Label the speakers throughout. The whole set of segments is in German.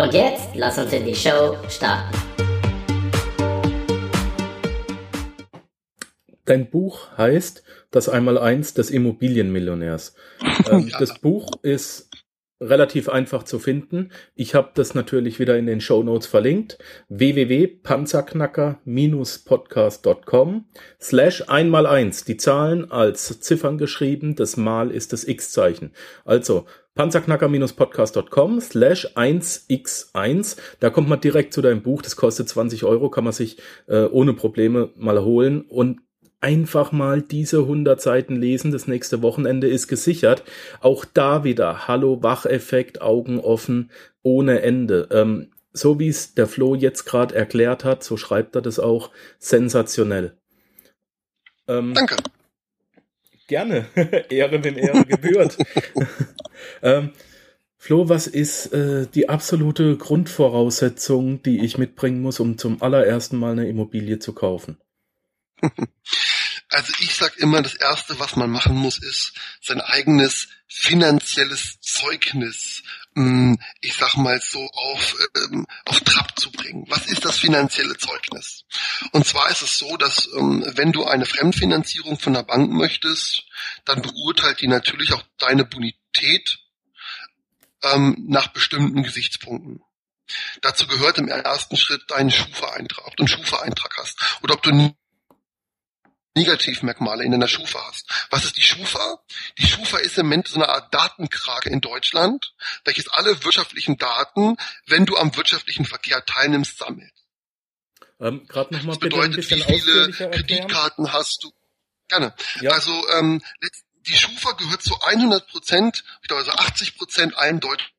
Speaker 1: Und jetzt lass uns in die Show starten.
Speaker 2: Dein Buch heißt Das Einmaleins des Immobilienmillionärs. Ähm, ja. Das Buch ist relativ einfach zu finden. Ich habe das natürlich wieder in den Show Notes verlinkt. www.panzerknacker-podcast.com slash einmal eins. Die Zahlen als Ziffern geschrieben. Das Mal ist das X-Zeichen. Also panzerknacker-podcast.com slash 1x1. Da kommt man direkt zu deinem Buch. Das kostet 20 Euro, kann man sich äh, ohne Probleme mal holen und einfach mal diese 100 Seiten lesen. Das nächste Wochenende ist gesichert. Auch da wieder Hallo Wacheffekt, Augen offen, ohne Ende. Ähm, so wie es der Flo jetzt gerade erklärt hat, so schreibt er das auch sensationell.
Speaker 3: Ähm, Danke.
Speaker 2: Gerne. Ehre, wenn Ehre gebührt. ähm, Flo, was ist äh, die absolute Grundvoraussetzung, die ich mitbringen muss, um zum allerersten Mal eine Immobilie zu kaufen?
Speaker 3: Also ich sag immer, das Erste, was man machen muss, ist sein eigenes finanzielles Zeugnis, mm, ich sag mal so, auf, ähm, auf Trab zu bringen. Was ist das finanzielle Zeugnis? Und zwar ist es so, dass ähm, wenn du eine Fremdfinanzierung von der Bank möchtest, dann beurteilt die natürlich auch deine Bonität ähm, nach bestimmten Gesichtspunkten. Dazu gehört im ersten Schritt dein Schufa-Eintrag, ob du einen Schufa-Eintrag hast oder ob du Negativmerkmale in deiner Schufa hast. Was ist die Schufa? Die Schufa ist im Moment so eine Art Datenkrake in Deutschland, welches alle wirtschaftlichen Daten, wenn du am wirtschaftlichen Verkehr teilnimmst, sammelt.
Speaker 2: Ähm, Gerade nochmal
Speaker 3: bitte bedeutet, ein bisschen wie viele Kreditkarten hast du? Gerne. Ja. Also ähm, die Schufa gehört zu 100 Prozent, ich glaube also 80 Prozent allen deutschen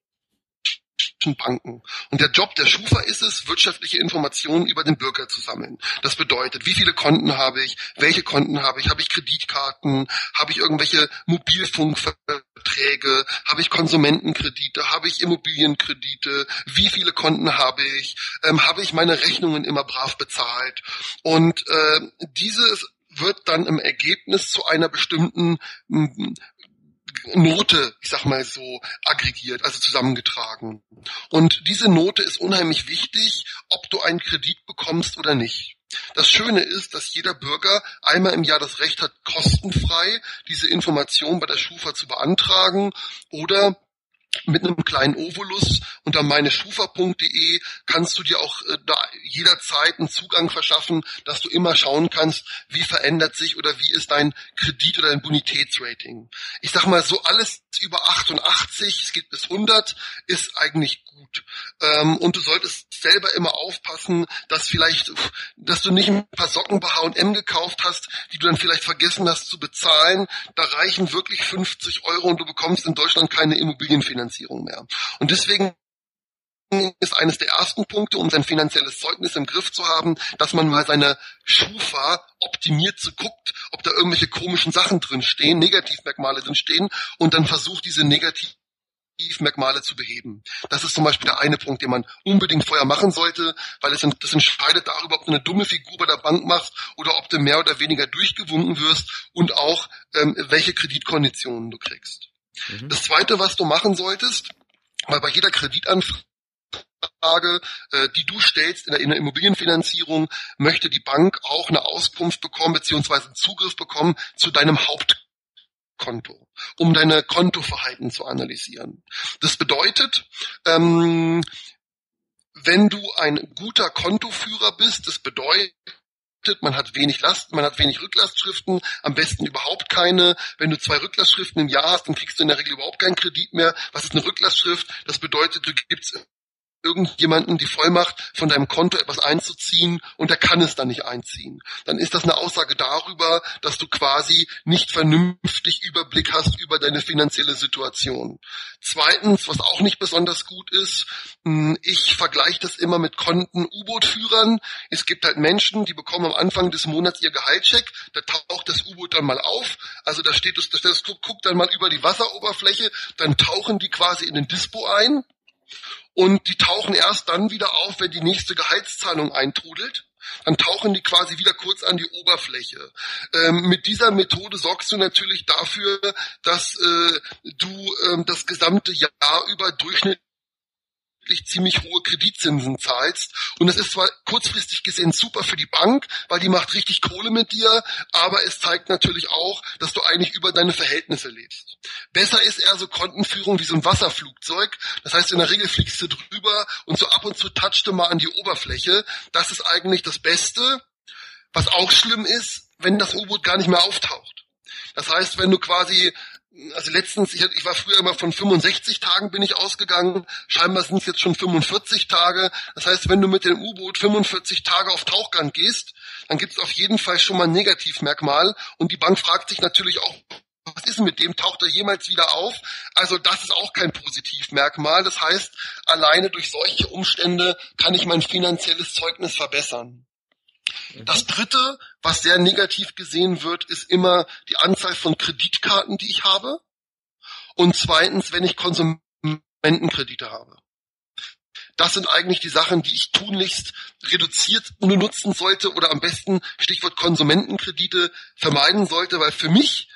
Speaker 3: Banken. Und der Job der Schufa ist es, wirtschaftliche Informationen über den Bürger zu sammeln. Das bedeutet, wie viele Konten habe ich, welche Konten habe ich, habe ich Kreditkarten, habe ich irgendwelche Mobilfunkverträge, habe ich Konsumentenkredite, habe ich Immobilienkredite, wie viele Konten habe ich, ähm, habe ich meine Rechnungen immer brav bezahlt. Und äh, dieses wird dann im Ergebnis zu einer bestimmten Note, ich sag mal so, aggregiert, also zusammengetragen. Und diese Note ist unheimlich wichtig, ob du einen Kredit bekommst oder nicht. Das Schöne ist, dass jeder Bürger einmal im Jahr das Recht hat, kostenfrei diese Information bei der Schufa zu beantragen oder mit einem kleinen Ovolus unter meineschufa.de kannst du dir auch äh, da jederzeit einen Zugang verschaffen, dass du immer schauen kannst, wie verändert sich oder wie ist dein Kredit oder dein Bonitätsrating. Ich sag mal so alles über 88, es geht bis 100, ist eigentlich gut. Ähm, und du solltest selber immer aufpassen, dass vielleicht, dass du nicht ein paar Socken bei H&M gekauft hast, die du dann vielleicht vergessen hast zu bezahlen. Da reichen wirklich 50 Euro und du bekommst in Deutschland keine Immobilienfinanzierung mehr. Und deswegen ist eines der ersten Punkte, um sein finanzielles Zeugnis im Griff zu haben, dass man mal seine Schufa optimiert zu guckt, ob da irgendwelche komischen Sachen drin stehen, Negativmerkmale drin stehen und dann versucht diese negativ Merkmale zu beheben. Das ist zum Beispiel der eine Punkt, den man unbedingt vorher machen sollte, weil es das entscheidet darüber, ob du eine dumme Figur bei der Bank machst oder ob du mehr oder weniger durchgewunken wirst und auch ähm, welche Kreditkonditionen du kriegst. Mhm. Das zweite, was du machen solltest, weil bei jeder Kreditanfrage Frage, äh, die du stellst in der, in der Immobilienfinanzierung, möchte die Bank auch eine Auskunft bekommen beziehungsweise Zugriff bekommen zu deinem Hauptkonto, um deine Kontoverhalten zu analysieren. Das bedeutet, ähm, wenn du ein guter Kontoführer bist, das bedeutet, man hat wenig Last, man hat wenig Rücklastschriften, am besten überhaupt keine. Wenn du zwei Rücklastschriften im Jahr hast, dann kriegst du in der Regel überhaupt keinen Kredit mehr. Was ist eine Rücklastschrift? Das bedeutet, du gibst irgendjemanden die Vollmacht von deinem Konto etwas einzuziehen und er kann es dann nicht einziehen. Dann ist das eine Aussage darüber, dass du quasi nicht vernünftig Überblick hast über deine finanzielle Situation. Zweitens, was auch nicht besonders gut ist, hm, ich vergleiche das immer mit Konten U-Boot-Führern. Es gibt halt Menschen, die bekommen am Anfang des Monats ihr Gehaltscheck, da taucht das U-Boot dann mal auf, also da steht das, das guckt dann mal über die Wasseroberfläche, dann tauchen die quasi in den Dispo ein und die tauchen erst dann wieder auf, wenn die nächste Gehaltszahlung eintrudelt. Dann tauchen die quasi wieder kurz an die Oberfläche. Ähm, mit dieser Methode sorgst du natürlich dafür, dass äh, du ähm, das gesamte Jahr über durchschnittlich wirklich ziemlich hohe Kreditzinsen zahlst. Und es ist zwar kurzfristig gesehen super für die Bank, weil die macht richtig Kohle mit dir, aber es zeigt natürlich auch, dass du eigentlich über deine Verhältnisse lebst. Besser ist eher so Kontenführung wie so ein Wasserflugzeug. Das heißt, in der Regel fliegst du drüber und so ab und zu touchst du mal an die Oberfläche. Das ist eigentlich das Beste. Was auch schlimm ist, wenn das U-Boot gar nicht mehr auftaucht. Das heißt, wenn du quasi also letztens, ich, ich war früher immer von 65 Tagen bin ich ausgegangen, scheinbar sind es jetzt schon 45 Tage. Das heißt, wenn du mit dem U-Boot 45 Tage auf Tauchgang gehst, dann gibt es auf jeden Fall schon mal ein Negativmerkmal und die Bank fragt sich natürlich auch, was ist mit dem? Taucht er jemals wieder auf? Also das ist auch kein Positivmerkmal. Das heißt, alleine durch solche Umstände kann ich mein finanzielles Zeugnis verbessern. Mhm. Das dritte, was sehr negativ gesehen wird, ist immer die Anzahl von Kreditkarten, die ich habe. Und zweitens, wenn ich Konsumentenkredite habe. Das sind eigentlich die Sachen, die ich tunlichst reduziert nutzen sollte oder am besten Stichwort Konsumentenkredite vermeiden sollte, weil für mich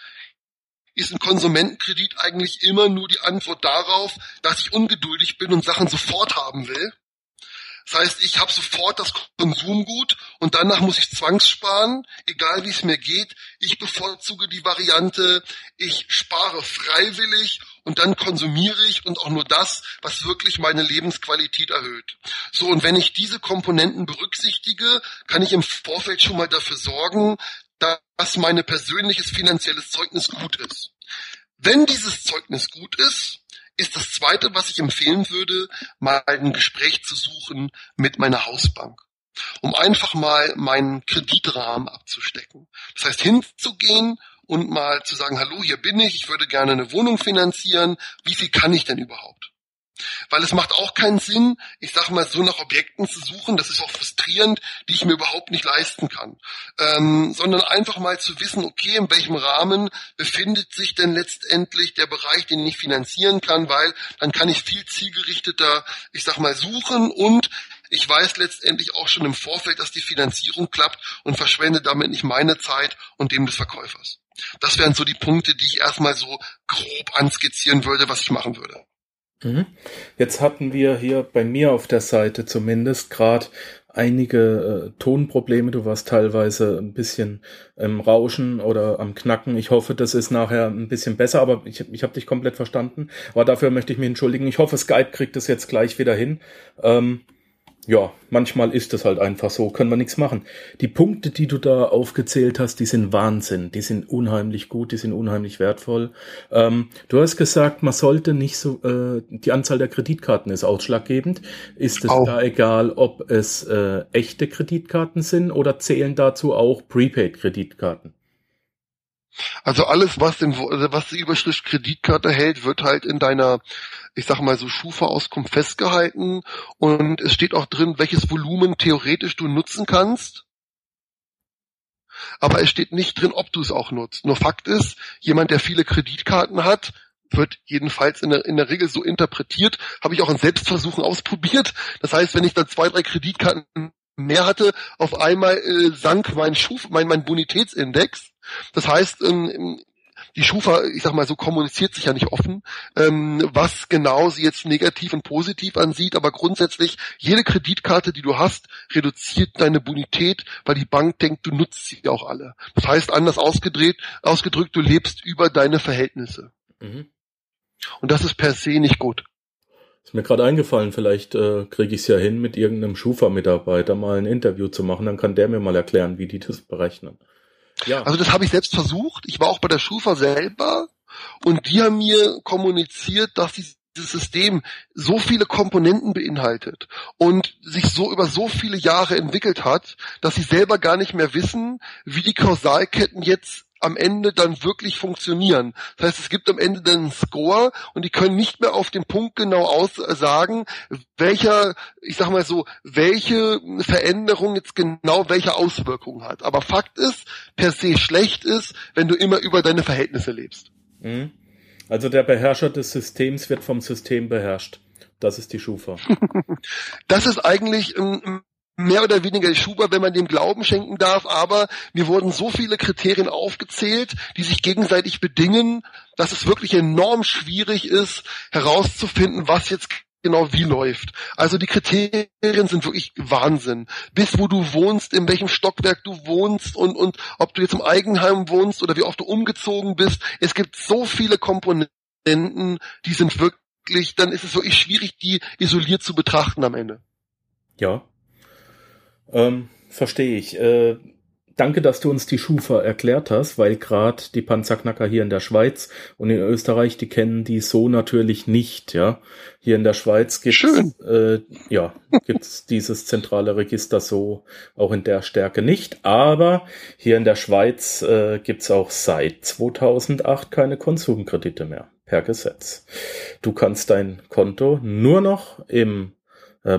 Speaker 3: ist ein Konsumentenkredit eigentlich immer nur die Antwort darauf, dass ich ungeduldig bin und Sachen sofort haben will das heißt, ich habe sofort das Konsumgut und danach muss ich zwangssparen, egal wie es mir geht. Ich bevorzuge die Variante, ich spare freiwillig und dann konsumiere ich und auch nur das, was wirklich meine Lebensqualität erhöht. So, und wenn ich diese Komponenten berücksichtige, kann ich im Vorfeld schon mal dafür sorgen, dass meine persönliches finanzielles Zeugnis gut ist. Wenn dieses Zeugnis gut ist, ist das Zweite, was ich empfehlen würde, mal ein Gespräch zu suchen mit meiner Hausbank, um einfach mal meinen Kreditrahmen abzustecken. Das heißt, hinzugehen und mal zu sagen, hallo, hier bin ich, ich würde gerne eine Wohnung finanzieren, wie viel kann ich denn überhaupt? Weil es macht auch keinen Sinn, ich sag mal, so nach Objekten zu suchen, das ist auch frustrierend, die ich mir überhaupt nicht leisten kann. Ähm, sondern einfach mal zu wissen, okay, in welchem Rahmen befindet sich denn letztendlich der Bereich, den ich finanzieren kann, weil dann kann ich viel zielgerichteter, ich sag mal, suchen und ich weiß letztendlich auch schon im Vorfeld, dass die Finanzierung klappt und verschwende damit nicht meine Zeit und dem des Verkäufers. Das wären so die Punkte, die ich erstmal so grob anskizzieren würde, was ich machen würde.
Speaker 2: Mhm. Jetzt hatten wir hier bei mir auf der Seite zumindest gerade einige äh, Tonprobleme. Du warst teilweise ein bisschen im Rauschen oder am Knacken. Ich hoffe, das ist nachher ein bisschen besser, aber ich, ich habe dich komplett verstanden. Aber dafür möchte ich mich entschuldigen. Ich hoffe, Skype kriegt es jetzt gleich wieder hin. Ähm, ja, manchmal ist es halt einfach so, können wir nichts machen. Die Punkte, die du da aufgezählt hast, die sind Wahnsinn, die sind unheimlich gut, die sind unheimlich wertvoll. Ähm, du hast gesagt, man sollte nicht so, äh, die Anzahl der Kreditkarten ist ausschlaggebend. Ist es auch. da egal, ob es äh, echte Kreditkarten sind oder zählen dazu auch Prepaid-Kreditkarten?
Speaker 3: Also alles, was den, was die Überschrift Kreditkarte hält, wird halt in deiner ich sag mal so Schufa-Auskunft festgehalten und es steht auch drin, welches Volumen theoretisch du nutzen kannst. Aber es steht nicht drin, ob du es auch nutzt. Nur Fakt ist, jemand, der viele Kreditkarten hat, wird jedenfalls in der, in der Regel so interpretiert, habe ich auch in Selbstversuchen ausprobiert. Das heißt, wenn ich dann zwei, drei Kreditkarten mehr hatte, auf einmal äh, sank mein Schuf, mein, mein Bonitätsindex. Das heißt, ähm, die Schufa, ich sag mal so, kommuniziert sich ja nicht offen, ähm, was genau sie jetzt negativ und positiv ansieht, aber grundsätzlich jede Kreditkarte, die du hast, reduziert deine Bonität, weil die Bank denkt, du nutzt sie auch alle. Das heißt, anders ausgedreht, ausgedrückt, du lebst über deine Verhältnisse. Mhm. Und das ist per se nicht gut.
Speaker 2: Ist mir gerade eingefallen, vielleicht äh, kriege ich es ja hin, mit irgendeinem Schufa-Mitarbeiter mal ein Interview zu machen, dann kann der mir mal erklären, wie die das berechnen.
Speaker 3: Ja. Also das habe ich selbst versucht. Ich war auch bei der Schufa selber und die haben mir kommuniziert, dass sie System so viele Komponenten beinhaltet und sich so über so viele Jahre entwickelt hat, dass sie selber gar nicht mehr wissen, wie die Kausalketten jetzt am Ende dann wirklich funktionieren. Das heißt, es gibt am Ende dann einen Score und die können nicht mehr auf den Punkt genau aussagen, welcher, ich sag mal so, welche Veränderung jetzt genau welche Auswirkungen hat. Aber Fakt ist, per se schlecht ist, wenn du immer über deine Verhältnisse lebst.
Speaker 2: Mhm. Also der Beherrscher des Systems wird vom System beherrscht. Das ist die Schufa.
Speaker 3: das ist eigentlich ein mehr oder weniger Schuber, wenn man dem Glauben schenken darf, aber mir wurden so viele Kriterien aufgezählt, die sich gegenseitig bedingen, dass es wirklich enorm schwierig ist, herauszufinden, was jetzt genau wie läuft. Also die Kriterien sind wirklich Wahnsinn. Bis wo du wohnst, in welchem Stockwerk du wohnst und, und ob du jetzt im Eigenheim wohnst oder wie oft du umgezogen bist. Es gibt so viele Komponenten, die sind wirklich, dann ist es wirklich schwierig, die isoliert zu betrachten am Ende.
Speaker 2: Ja, ähm, Verstehe ich. Äh, danke, dass du uns die Schufa erklärt hast, weil gerade die Panzerknacker hier in der Schweiz und in Österreich, die kennen die so natürlich nicht, ja. Hier in der Schweiz gibt's, äh, ja, gibt's dieses zentrale Register so auch in der Stärke nicht, aber hier in der Schweiz äh, gibt's auch seit 2008 keine Konsumkredite mehr per Gesetz. Du kannst dein Konto nur noch im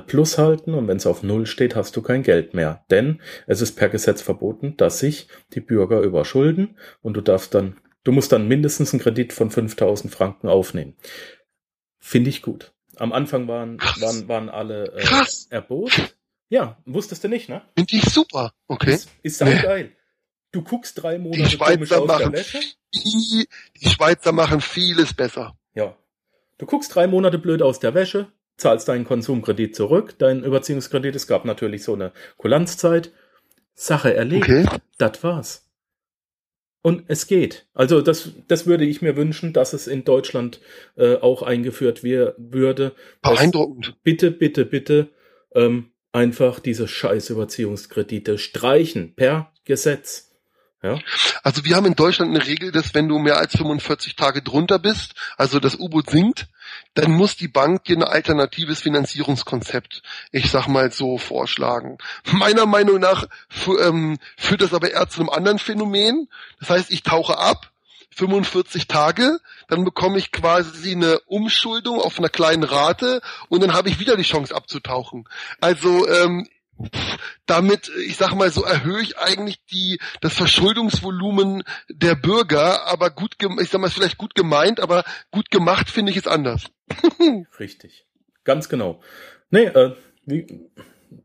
Speaker 2: Plus halten und wenn es auf Null steht, hast du kein Geld mehr. Denn es ist per Gesetz verboten, dass sich die Bürger überschulden und du darfst dann, du musst dann mindestens einen Kredit von 5000 Franken aufnehmen. Finde ich gut. Am Anfang waren, waren, waren alle äh, Krass. erbot. Ja, wusstest du nicht, ne?
Speaker 3: Finde ich super. Okay.
Speaker 2: Ist, ist auch geil. Du guckst drei Monate
Speaker 3: die Schweizer machen die, die Schweizer machen vieles besser.
Speaker 2: Ja. Du guckst drei Monate blöd aus der Wäsche, zahlst deinen Konsumkredit zurück, deinen Überziehungskredit. Es gab natürlich so eine Kulanzzeit. Sache erledigt. Okay. Das war's. Und es geht. Also das, das würde ich mir wünschen, dass es in Deutschland äh, auch eingeführt wir, würde.
Speaker 3: Beeindruckend.
Speaker 2: Bitte, bitte, bitte ähm, einfach diese scheiß Überziehungskredite streichen per Gesetz. Ja.
Speaker 3: Also wir haben in Deutschland eine Regel, dass wenn du mehr als 45 Tage drunter bist, also das U-Boot sinkt, dann muss die Bank dir ein alternatives Finanzierungskonzept, ich sag mal so, vorschlagen. Meiner Meinung nach ähm, führt das aber eher zu einem anderen Phänomen. Das heißt, ich tauche ab, 45 Tage, dann bekomme ich quasi eine Umschuldung auf einer kleinen Rate und dann habe ich wieder die Chance abzutauchen. Also ähm, damit, ich sag mal so, erhöhe ich eigentlich die, das Verschuldungsvolumen der Bürger, aber gut, ich sag mal, vielleicht gut gemeint, aber gut gemacht finde ich es anders.
Speaker 2: Richtig. Ganz genau. Nee, äh, wie,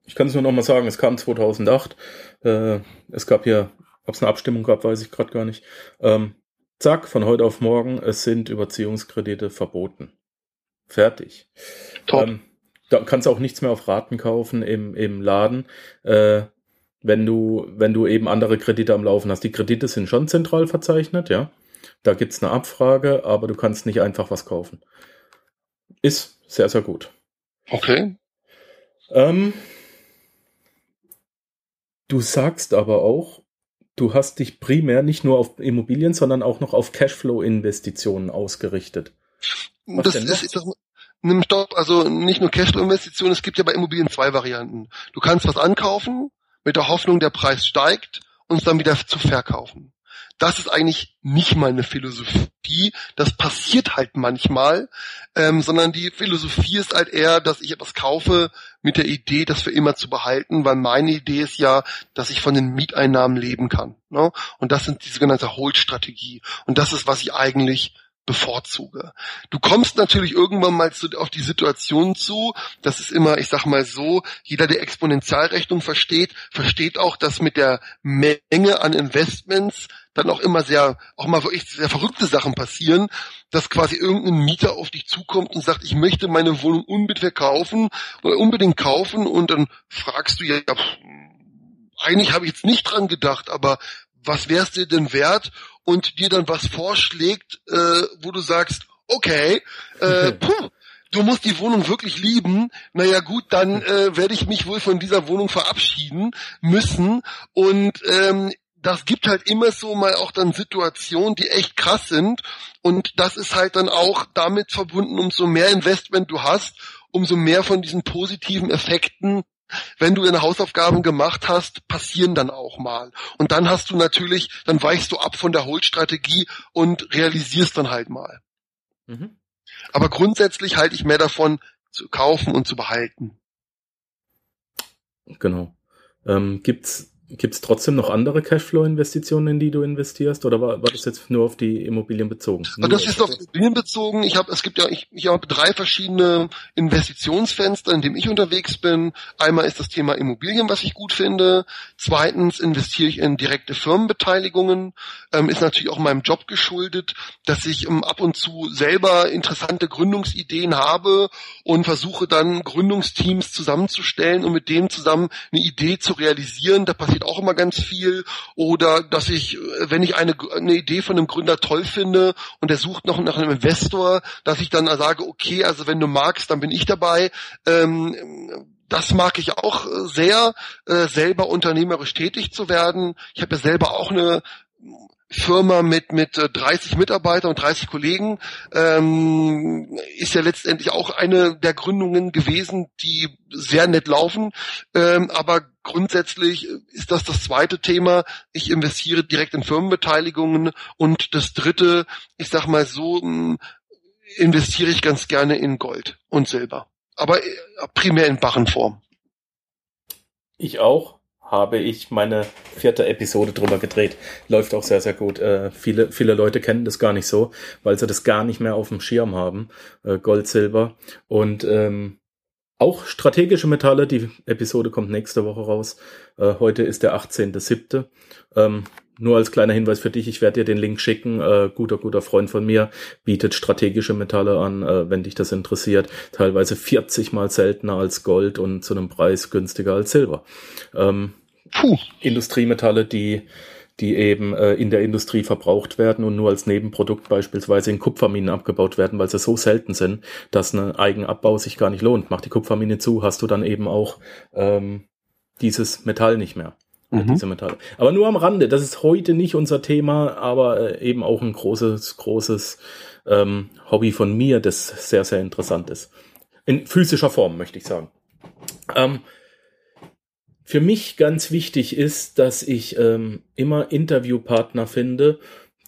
Speaker 2: ich kann es nur noch mal sagen, es kam 2008, äh, es gab hier, ob es eine Abstimmung gab, weiß ich gerade gar nicht. Ähm, zack, von heute auf morgen, es sind Überziehungskredite verboten. Fertig.
Speaker 3: Top. Ähm,
Speaker 2: da kannst auch nichts mehr auf Raten kaufen im, im Laden, äh, wenn du, wenn du eben andere Kredite am Laufen hast. Die Kredite sind schon zentral verzeichnet, ja. Da gibt's eine Abfrage, aber du kannst nicht einfach was kaufen. Ist sehr, sehr gut.
Speaker 3: Okay.
Speaker 2: Ähm, du sagst aber auch, du hast dich primär nicht nur auf Immobilien, sondern auch noch auf Cashflow-Investitionen ausgerichtet.
Speaker 3: Das ist, ich nimm Stopp, also nicht nur Cashflow-Investitionen, es gibt ja bei Immobilien zwei Varianten. Du kannst was ankaufen, mit der Hoffnung, der Preis steigt und es dann wieder zu verkaufen. Das ist eigentlich nicht meine Philosophie. Das passiert halt manchmal, ähm, sondern die Philosophie ist halt eher, dass ich etwas kaufe mit der Idee, das für immer zu behalten, weil meine Idee ist ja, dass ich von den Mieteinnahmen leben kann. Ne? Und das sind die sogenannte Hold-Strategie. Und das ist, was ich eigentlich bevorzuge. Du kommst natürlich irgendwann mal zu, auf die Situation zu, das ist immer, ich sag mal so, jeder, der Exponentialrechnung versteht, versteht auch, dass mit der Menge an Investments dann auch immer sehr, auch mal wirklich sehr verrückte Sachen passieren, dass quasi irgendein Mieter auf dich zukommt und sagt, ich möchte meine Wohnung unbedingt verkaufen oder unbedingt kaufen und dann fragst du ja, eigentlich habe ich jetzt nicht dran gedacht, aber was wär's dir denn wert? Und dir dann was vorschlägt, äh, wo du sagst, okay, äh, puh, du musst die Wohnung wirklich lieben. Naja gut, dann äh, werde ich mich wohl von dieser Wohnung verabschieden müssen. Und ähm, das gibt halt immer so mal auch dann Situationen, die echt krass sind. Und das ist halt dann auch damit verbunden, umso mehr Investment du hast, umso mehr von diesen positiven Effekten wenn du deine Hausaufgaben gemacht hast, passieren dann auch mal. Und dann hast du natürlich, dann weichst du ab von der Hold-Strategie und realisierst dann halt mal. Mhm. Aber grundsätzlich halte ich mehr davon, zu kaufen und zu behalten.
Speaker 2: Genau. Ähm, gibt's Gibt es trotzdem noch andere Cashflow-Investitionen, in die du investierst, oder war, war das jetzt nur auf die Immobilien bezogen?
Speaker 3: Also das ist auf Immobilien bezogen. Ich habe, es gibt ja, ich, ich habe drei verschiedene Investitionsfenster, in dem ich unterwegs bin. Einmal ist das Thema Immobilien, was ich gut finde. Zweitens investiere ich in direkte Firmenbeteiligungen. Ähm, ist natürlich auch meinem Job geschuldet, dass ich ähm, ab und zu selber interessante Gründungsideen habe und versuche dann Gründungsteams zusammenzustellen und mit denen zusammen eine Idee zu realisieren. Da passiert passiert auch immer ganz viel. Oder dass ich, wenn ich eine, eine Idee von einem Gründer toll finde und der sucht noch nach einem Investor, dass ich dann sage, okay, also wenn du magst, dann bin ich dabei. Ähm, das mag ich auch sehr, äh, selber unternehmerisch tätig zu werden. Ich habe ja selber auch eine Firma mit mit 30 äh, Mitarbeitern und 30 Kollegen ähm, ist ja letztendlich auch eine der Gründungen gewesen, die sehr nett laufen. Ähm, aber grundsätzlich ist das das zweite Thema. Ich investiere direkt in Firmenbeteiligungen und das dritte, ich sag mal so, hm, investiere ich ganz gerne in Gold und Silber, aber äh, primär in Barrenform.
Speaker 2: Ich auch habe ich meine vierte Episode drüber gedreht. Läuft auch sehr, sehr gut. Äh, viele, viele Leute kennen das gar nicht so, weil sie das gar nicht mehr auf dem Schirm haben. Äh, Gold, Silber und ähm, auch strategische Metalle. Die Episode kommt nächste Woche raus. Äh, heute ist der 18.07. Ähm, nur als kleiner Hinweis für dich, ich werde dir den Link schicken. Äh, guter, guter Freund von mir bietet strategische Metalle an, äh, wenn dich das interessiert. Teilweise 40 mal seltener als Gold und zu einem Preis günstiger als Silber. Ähm, Puh. Industriemetalle, die die eben äh, in der Industrie verbraucht werden und nur als Nebenprodukt beispielsweise in Kupferminen abgebaut werden, weil sie so selten sind, dass ein Eigenabbau sich gar nicht lohnt. Mach die Kupfermine zu, hast du dann eben auch ähm, dieses Metall nicht mehr. Mhm. Diese Metalle. Aber nur am Rande, das ist heute nicht unser Thema, aber äh, eben auch ein großes, großes ähm, Hobby von mir, das sehr, sehr interessant ist. In physischer Form, möchte ich sagen. Ähm, für mich ganz wichtig ist, dass ich ähm, immer Interviewpartner finde,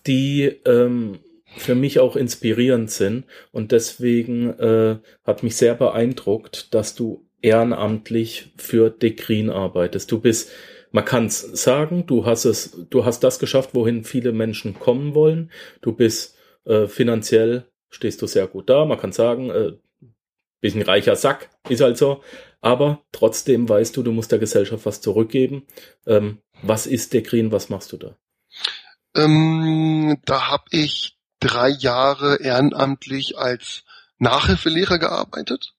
Speaker 2: die ähm, für mich auch inspirierend sind. Und deswegen äh, hat mich sehr beeindruckt, dass du ehrenamtlich für Dekrin arbeitest. Du bist, man kann es sagen, du hast es, du hast das geschafft, wohin viele Menschen kommen wollen. Du bist äh, finanziell stehst du sehr gut da. Man kann sagen, äh, bisschen reicher Sack, ist halt so aber trotzdem weißt du, du musst der Gesellschaft was zurückgeben. Ähm, was ist der Green? Was machst du da?
Speaker 3: Ähm, da habe ich drei Jahre ehrenamtlich als Nachhilfelehrer gearbeitet.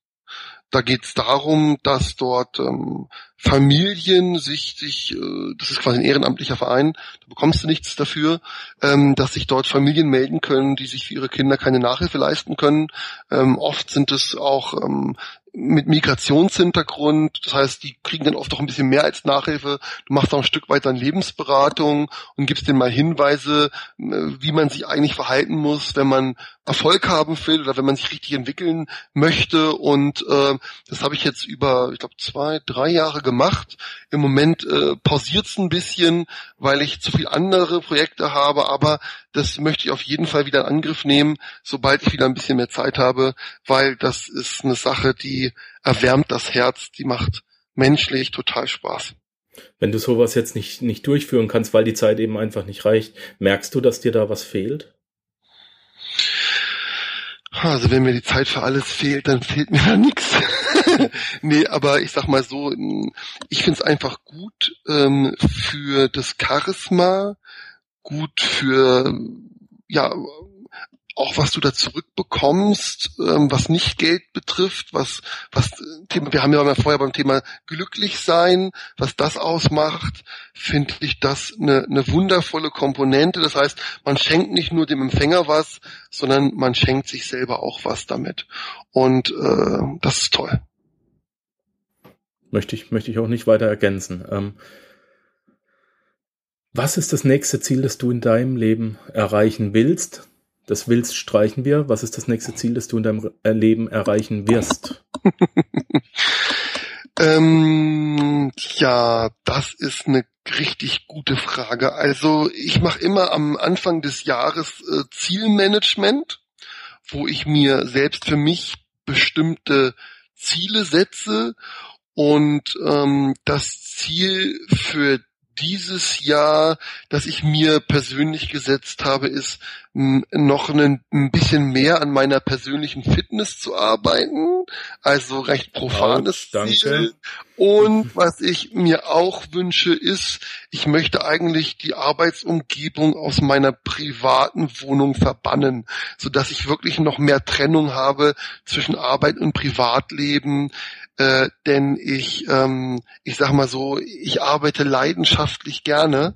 Speaker 3: Da geht es darum, dass dort ähm, Familien sich, sich äh, das ist quasi ein ehrenamtlicher Verein, da bekommst du nichts dafür, ähm, dass sich dort Familien melden können, die sich für ihre Kinder keine Nachhilfe leisten können. Ähm, oft sind es auch ähm, mit Migrationshintergrund. Das heißt, die kriegen dann oft auch ein bisschen mehr als Nachhilfe. Du machst auch ein Stück weit dann Lebensberatung und gibst denen mal Hinweise, äh, wie man sich eigentlich verhalten muss, wenn man Erfolg haben will oder wenn man sich richtig entwickeln möchte. Und äh, das habe ich jetzt über, ich glaube, zwei, drei Jahre gemacht. Im Moment äh, pausiert es ein bisschen, weil ich zu viel andere Projekte habe, aber das möchte ich auf jeden Fall wieder in Angriff nehmen, sobald ich wieder ein bisschen mehr Zeit habe, weil das ist eine Sache, die erwärmt das Herz, die macht menschlich total Spaß.
Speaker 2: Wenn du sowas jetzt nicht, nicht durchführen kannst, weil die Zeit eben einfach nicht reicht, merkst du, dass dir da was fehlt?
Speaker 3: Also wenn mir die Zeit für alles fehlt, dann fehlt mir da nichts. nee, aber ich sag mal so, ich find's einfach gut ähm, für das Charisma, gut für ja auch was du da zurückbekommst, ähm, was nicht Geld betrifft, was, was Thema, wir haben ja vorher beim Thema glücklich sein, was das ausmacht, finde ich das eine, eine wundervolle Komponente. Das heißt, man schenkt nicht nur dem Empfänger was, sondern man schenkt sich selber auch was damit. Und äh, das ist toll.
Speaker 2: Möchte ich, möchte ich auch nicht weiter ergänzen. Ähm Was ist das nächste Ziel, das du in deinem Leben erreichen willst? Das willst streichen wir. Was ist das nächste Ziel, das du in deinem Leben erreichen wirst?
Speaker 3: ähm, ja, das ist eine richtig gute Frage. Also ich mache immer am Anfang des Jahres äh, Zielmanagement, wo ich mir selbst für mich bestimmte Ziele setze und ähm, das Ziel für dieses Jahr, das ich mir persönlich gesetzt habe, ist noch ein, ein bisschen mehr an meiner persönlichen Fitness zu arbeiten. Also recht profanes
Speaker 2: oh,
Speaker 3: Ziel. Und was ich mir auch wünsche, ist, ich möchte eigentlich die Arbeitsumgebung aus meiner privaten Wohnung verbannen, so dass ich wirklich noch mehr Trennung habe zwischen Arbeit und Privatleben äh, denn ich, ähm, ich sag mal so, ich arbeite leidenschaftlich gerne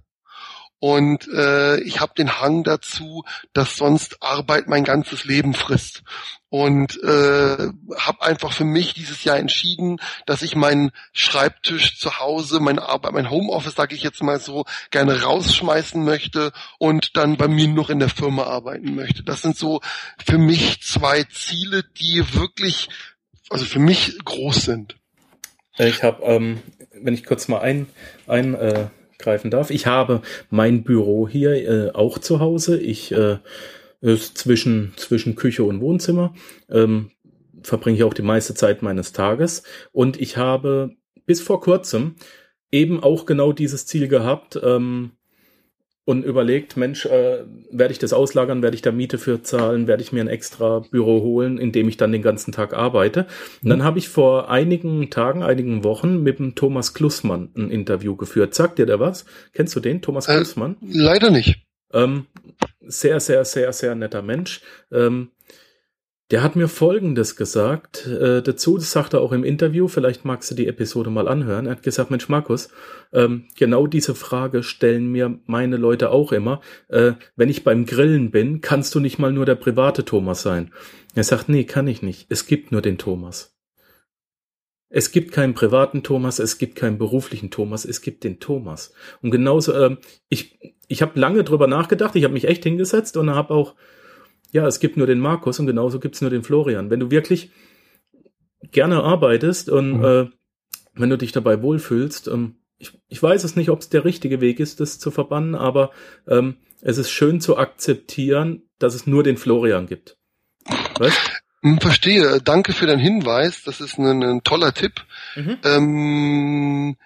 Speaker 3: und äh, ich habe den Hang dazu, dass sonst Arbeit mein ganzes Leben frisst und äh, habe einfach für mich dieses Jahr entschieden, dass ich meinen Schreibtisch zu Hause, meine Arbeit, mein Homeoffice, sage ich jetzt mal so, gerne rausschmeißen möchte und dann bei mir noch in der Firma arbeiten möchte. Das sind so für mich zwei Ziele, die wirklich also für mich groß sind.
Speaker 2: Ich habe, ähm, wenn ich kurz mal ein, eingreifen darf, ich habe mein Büro hier äh, auch zu Hause. Ich äh, ist zwischen zwischen Küche und Wohnzimmer. Ähm, verbringe ich auch die meiste Zeit meines Tages und ich habe bis vor kurzem eben auch genau dieses Ziel gehabt, ähm, und überlegt, Mensch, äh, werde ich das auslagern, werde ich da Miete für zahlen, werde ich mir ein extra Büro holen, in dem ich dann den ganzen Tag arbeite. Und dann habe ich vor einigen Tagen, einigen Wochen mit dem Thomas Klussmann ein Interview geführt. Sagt dir der was? Kennst du den, Thomas äh, Klussmann?
Speaker 3: Leider nicht.
Speaker 2: Ähm, sehr, sehr, sehr, sehr netter Mensch. Ähm, der hat mir Folgendes gesagt äh, dazu, das sagt er auch im Interview, vielleicht magst du die Episode mal anhören. Er hat gesagt, Mensch Markus, ähm, genau diese Frage stellen mir meine Leute auch immer. Äh, wenn ich beim Grillen bin, kannst du nicht mal nur der private Thomas sein. Er sagt, nee, kann ich nicht. Es gibt nur den Thomas. Es gibt keinen privaten Thomas, es gibt keinen beruflichen Thomas, es gibt den Thomas. Und genauso, äh, ich, ich habe lange drüber nachgedacht, ich habe mich echt hingesetzt und habe auch ja, es gibt nur den Markus und genauso gibt es nur den Florian. Wenn du wirklich gerne arbeitest und mhm. äh, wenn du dich dabei wohlfühlst, ähm, ich, ich weiß es nicht, ob es der richtige Weg ist, das zu verbannen, aber ähm, es ist schön zu akzeptieren, dass es nur den Florian gibt.
Speaker 3: Weißt? Hm, verstehe. Danke für deinen Hinweis. Das ist ein, ein toller Tipp. Mhm. Ähm,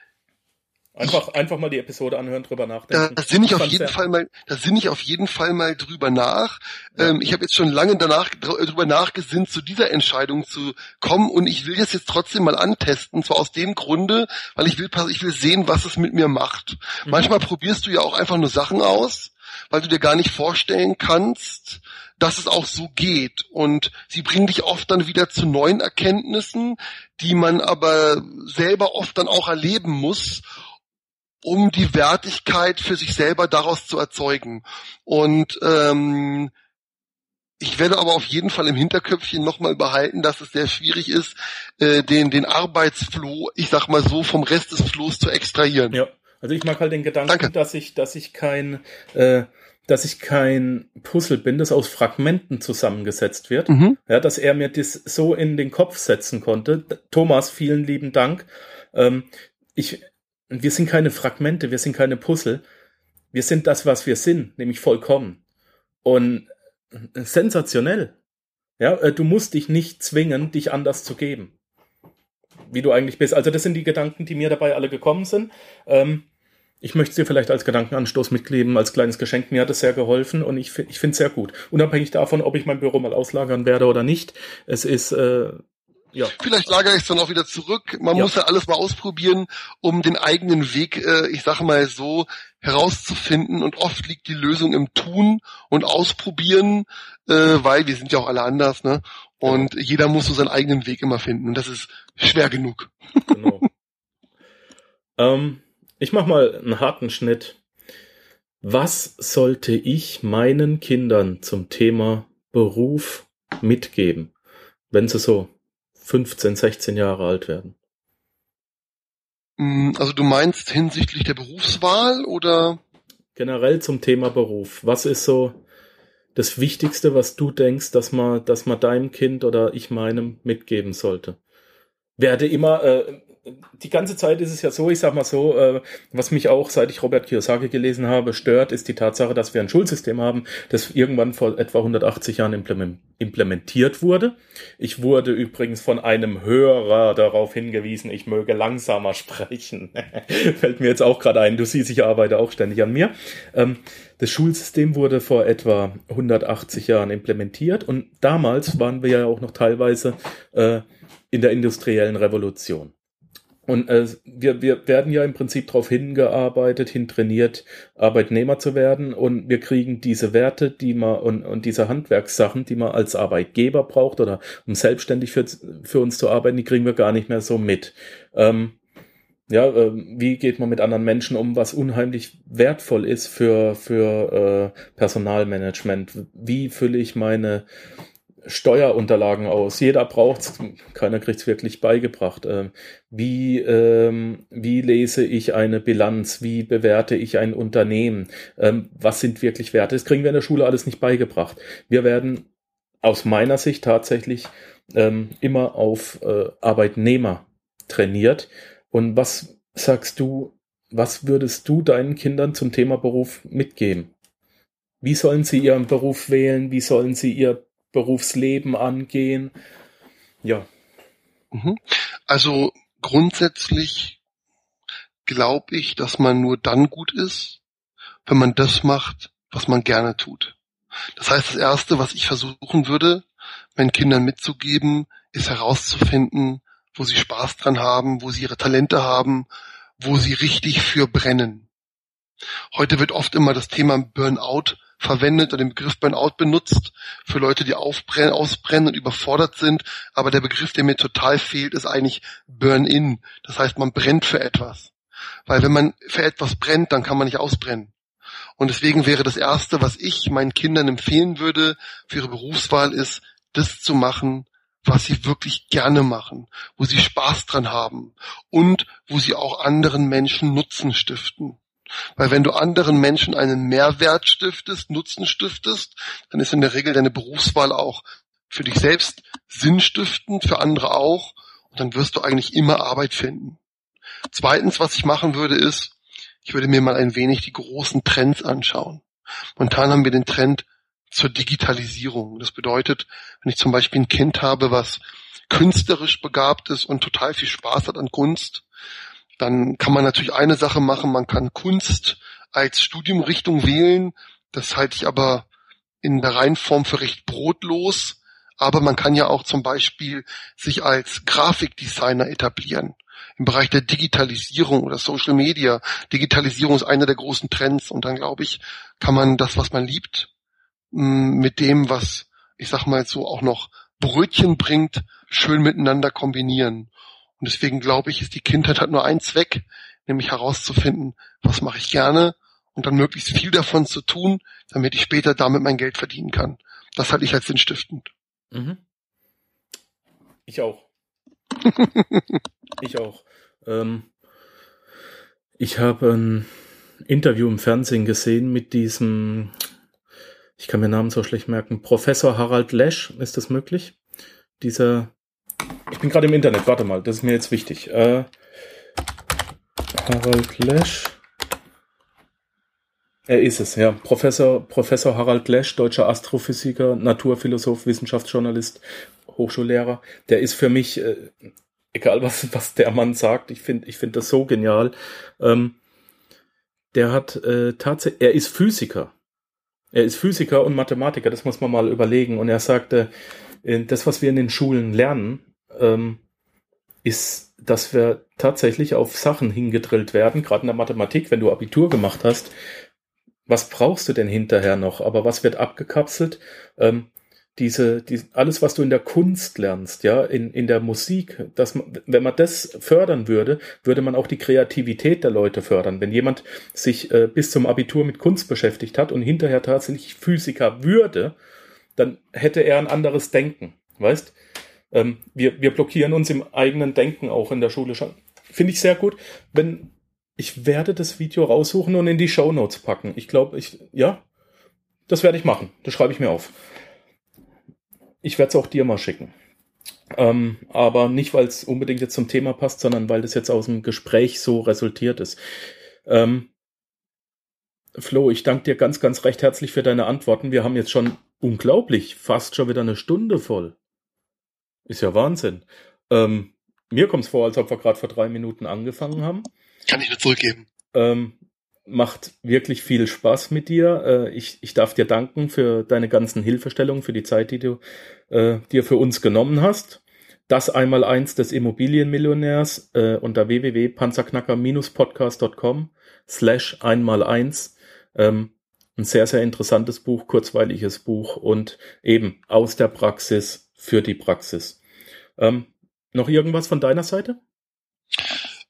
Speaker 2: Einfach, einfach mal die Episode anhören, drüber nachdenken.
Speaker 3: Da sinne ich auf jeden Fall mal, da sinne ich auf jeden Fall mal drüber nach. Ja. Ähm, ich habe jetzt schon lange danach drüber nachgesinnt, zu dieser Entscheidung zu kommen und ich will das jetzt trotzdem mal antesten, zwar aus dem Grunde, weil ich will, ich will sehen, was es mit mir macht. Mhm. Manchmal probierst du ja auch einfach nur Sachen aus, weil du dir gar nicht vorstellen kannst, dass es auch so geht. Und sie bringen dich oft dann wieder zu neuen Erkenntnissen, die man aber selber oft dann auch erleben muss um die Wertigkeit für sich selber daraus zu erzeugen. Und ähm, ich werde aber auf jeden Fall im Hinterköpfchen nochmal behalten, dass es sehr schwierig ist, äh, den, den Arbeitsfloh, ich sag mal so, vom Rest des Flohs zu extrahieren.
Speaker 2: Ja, also ich mag halt den Gedanken, Danke. dass ich, dass ich kein, äh, dass ich kein Puzzle bin, das aus Fragmenten zusammengesetzt wird. Mhm. Ja, dass er mir das so in den Kopf setzen konnte. Thomas, vielen lieben Dank. Ähm, ich, und wir sind keine Fragmente, wir sind keine Puzzle. Wir sind das, was wir sind, nämlich vollkommen. Und sensationell. Ja, äh, du musst dich nicht zwingen, dich anders zu geben. Wie du eigentlich bist. Also, das sind die Gedanken, die mir dabei alle gekommen sind. Ähm, ich möchte es dir vielleicht als Gedankenanstoß mitgeben, als kleines Geschenk. Mir hat es sehr geholfen und ich, ich finde es sehr gut. Unabhängig davon, ob ich mein Büro mal auslagern werde oder nicht. Es ist äh,
Speaker 3: ja. Vielleicht lagere ich es dann auch wieder zurück. Man ja. muss ja alles mal ausprobieren, um den eigenen Weg, äh, ich sage mal so, herauszufinden. Und oft liegt die Lösung im Tun und Ausprobieren, äh, weil wir sind ja auch alle anders, ne? Und ja. jeder muss so seinen eigenen Weg immer finden. Und das ist schwer genug. Genau.
Speaker 2: ähm, ich mach mal einen harten Schnitt. Was sollte ich meinen Kindern zum Thema Beruf mitgeben, wenn sie so 15, 16 Jahre alt werden.
Speaker 3: Mm, also du meinst hinsichtlich der Berufswahl oder?
Speaker 2: Generell zum Thema Beruf. Was ist so das Wichtigste, was du denkst, dass man, dass man deinem Kind oder ich meinem mitgeben sollte? Werde immer, äh, die ganze Zeit ist es ja so, ich sag mal so, äh, was mich auch, seit ich Robert Kiyosaki gelesen habe, stört, ist die Tatsache, dass wir ein Schulsystem haben, das irgendwann vor etwa 180 Jahren implementiert wurde. Ich wurde übrigens von einem Hörer darauf hingewiesen, ich möge langsamer sprechen. Fällt mir jetzt auch gerade ein, du siehst, ich arbeite auch ständig an mir. Ähm, das Schulsystem wurde vor etwa 180 Jahren implementiert und damals waren wir ja auch noch teilweise äh, in der industriellen Revolution. Und äh, wir, wir werden ja im Prinzip darauf hingearbeitet, hintrainiert, Arbeitnehmer zu werden. Und wir kriegen diese Werte, die man und, und diese Handwerkssachen, die man als Arbeitgeber braucht oder um selbstständig für, für uns zu arbeiten, die kriegen wir gar nicht mehr so mit. Ähm, ja, äh, wie geht man mit anderen Menschen um, was unheimlich wertvoll ist für, für äh, Personalmanagement? Wie fülle ich meine Steuerunterlagen aus. Jeder braucht's, keiner kriegt's wirklich beigebracht. Ähm, wie, ähm, wie lese ich eine Bilanz? Wie bewerte ich ein Unternehmen? Ähm, was sind wirklich Werte? Das kriegen wir in der Schule alles nicht beigebracht. Wir werden aus meiner Sicht tatsächlich ähm, immer auf äh, Arbeitnehmer trainiert. Und was sagst du, was würdest du deinen Kindern zum Thema Beruf mitgeben? Wie sollen sie ihren Beruf wählen? Wie sollen sie ihr Berufsleben angehen. Ja.
Speaker 3: Mhm. Also grundsätzlich glaube ich, dass man nur dann gut ist, wenn man das macht, was man gerne tut. Das heißt, das Erste, was ich versuchen würde, meinen Kindern mitzugeben, ist herauszufinden, wo sie Spaß dran haben, wo sie ihre Talente haben, wo sie richtig für brennen. Heute wird oft immer das Thema Burnout verwendet oder den Begriff Burnout benutzt für Leute, die aufbrennen, ausbrennen und überfordert sind. Aber der Begriff, der mir total fehlt, ist eigentlich Burn-in. Das heißt, man brennt für etwas. Weil wenn man für etwas brennt, dann kann man nicht ausbrennen. Und deswegen wäre das Erste, was ich meinen Kindern empfehlen würde für ihre Berufswahl, ist, das zu machen, was sie wirklich gerne machen, wo sie Spaß dran haben und wo sie auch anderen Menschen Nutzen stiften. Weil wenn du anderen Menschen einen Mehrwert stiftest, Nutzen stiftest, dann ist in der Regel deine Berufswahl auch für dich selbst sinnstiftend, für andere auch. Und dann wirst du eigentlich immer Arbeit finden. Zweitens, was ich machen würde, ist, ich würde mir mal ein wenig die großen Trends anschauen. Momentan haben wir den Trend zur Digitalisierung. Das bedeutet, wenn ich zum Beispiel ein Kind habe, was künstlerisch begabt ist und total viel Spaß hat an Kunst, dann kann man natürlich eine Sache machen, man kann Kunst als Studiumrichtung wählen. Das halte ich aber in der Reihenform für recht brotlos. Aber man kann ja auch zum Beispiel sich als Grafikdesigner etablieren im Bereich der Digitalisierung oder Social Media. Digitalisierung ist einer der großen Trends und dann glaube ich, kann man das, was man liebt, mit dem, was ich sag mal so auch noch Brötchen bringt, schön miteinander kombinieren. Und deswegen glaube ich, ist die Kindheit hat nur einen Zweck, nämlich herauszufinden, was mache ich gerne und dann möglichst viel davon zu tun, damit ich später damit mein Geld verdienen kann. Das halte ich als sinnstiftend. Mhm.
Speaker 2: Ich auch. ich auch. Ähm, ich habe ein Interview im Fernsehen gesehen mit diesem, ich kann mir Namen so schlecht merken, Professor Harald Lesch, ist das möglich? Dieser ich bin gerade im Internet, warte mal, das ist mir jetzt wichtig. Äh, Harald Lesch. Er ist es, ja. Professor, Professor Harald Lesch, deutscher Astrophysiker, Naturphilosoph, Wissenschaftsjournalist, Hochschullehrer. Der ist für mich, äh, egal was, was der Mann sagt, ich finde ich finde das so genial. Ähm, der hat äh, tatsächlich, er ist Physiker. Er ist Physiker und Mathematiker, das muss man mal überlegen. Und er sagte, äh, das, was wir in den Schulen lernen, ähm, ist, dass wir tatsächlich auf Sachen hingedrillt werden, gerade in der Mathematik, wenn du Abitur gemacht hast. Was brauchst du denn hinterher noch? Aber was wird abgekapselt? Ähm, diese, die, alles, was du in der Kunst lernst, ja, in, in der Musik, dass man, wenn man das fördern würde, würde man auch die Kreativität der Leute fördern. Wenn jemand sich äh, bis zum Abitur mit Kunst beschäftigt hat und hinterher tatsächlich Physiker würde, dann hätte er ein anderes Denken, weißt? Ähm, wir, wir blockieren uns im eigenen Denken auch in der Schule schon. Finde ich sehr gut. Wenn, Ich werde das Video raussuchen und in die Show Notes packen. Ich glaube, ich, ja, das werde ich machen. Das schreibe ich mir auf. Ich werde es auch dir mal schicken. Ähm, aber nicht, weil es unbedingt jetzt zum Thema passt, sondern weil das jetzt aus dem Gespräch so resultiert ist. Ähm, Flo, ich danke dir ganz, ganz recht herzlich für deine Antworten. Wir haben jetzt schon unglaublich fast schon wieder eine Stunde voll. Ist ja Wahnsinn. Ähm, mir kommt es vor, als ob wir gerade vor drei Minuten angefangen haben.
Speaker 3: Kann ich nur zurückgeben.
Speaker 2: Ähm, macht wirklich viel Spaß mit dir. Äh, ich, ich darf dir danken für deine ganzen Hilfestellungen, für die Zeit, die du äh, dir für uns genommen hast. Das einmal eins des Immobilienmillionärs äh, unter www.panzerknacker-podcast.com slash einmal eins. Ähm, ein sehr, sehr interessantes Buch, kurzweiliges Buch und eben aus der Praxis für die Praxis. Ähm, noch irgendwas von deiner Seite?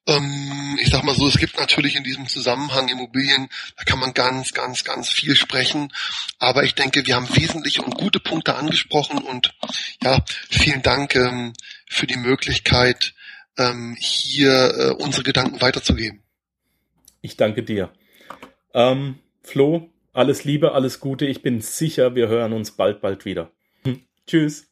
Speaker 3: Ähm, ich sag mal so, es gibt natürlich in diesem Zusammenhang Immobilien, da kann man ganz, ganz, ganz viel sprechen. Aber ich denke, wir haben wesentliche und gute Punkte angesprochen und ja, vielen Dank ähm, für die Möglichkeit, ähm, hier äh, unsere Gedanken weiterzugeben.
Speaker 2: Ich danke dir. Ähm, Flo, alles Liebe, alles Gute. Ich bin sicher, wir hören uns bald, bald wieder. Hm. Tschüss.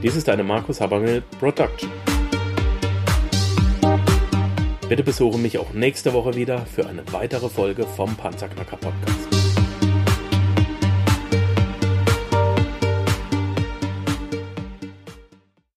Speaker 2: Dies ist eine Markus Habermehl Production. Bitte besuche mich auch nächste Woche wieder für eine weitere Folge vom Panzerknacker Podcast.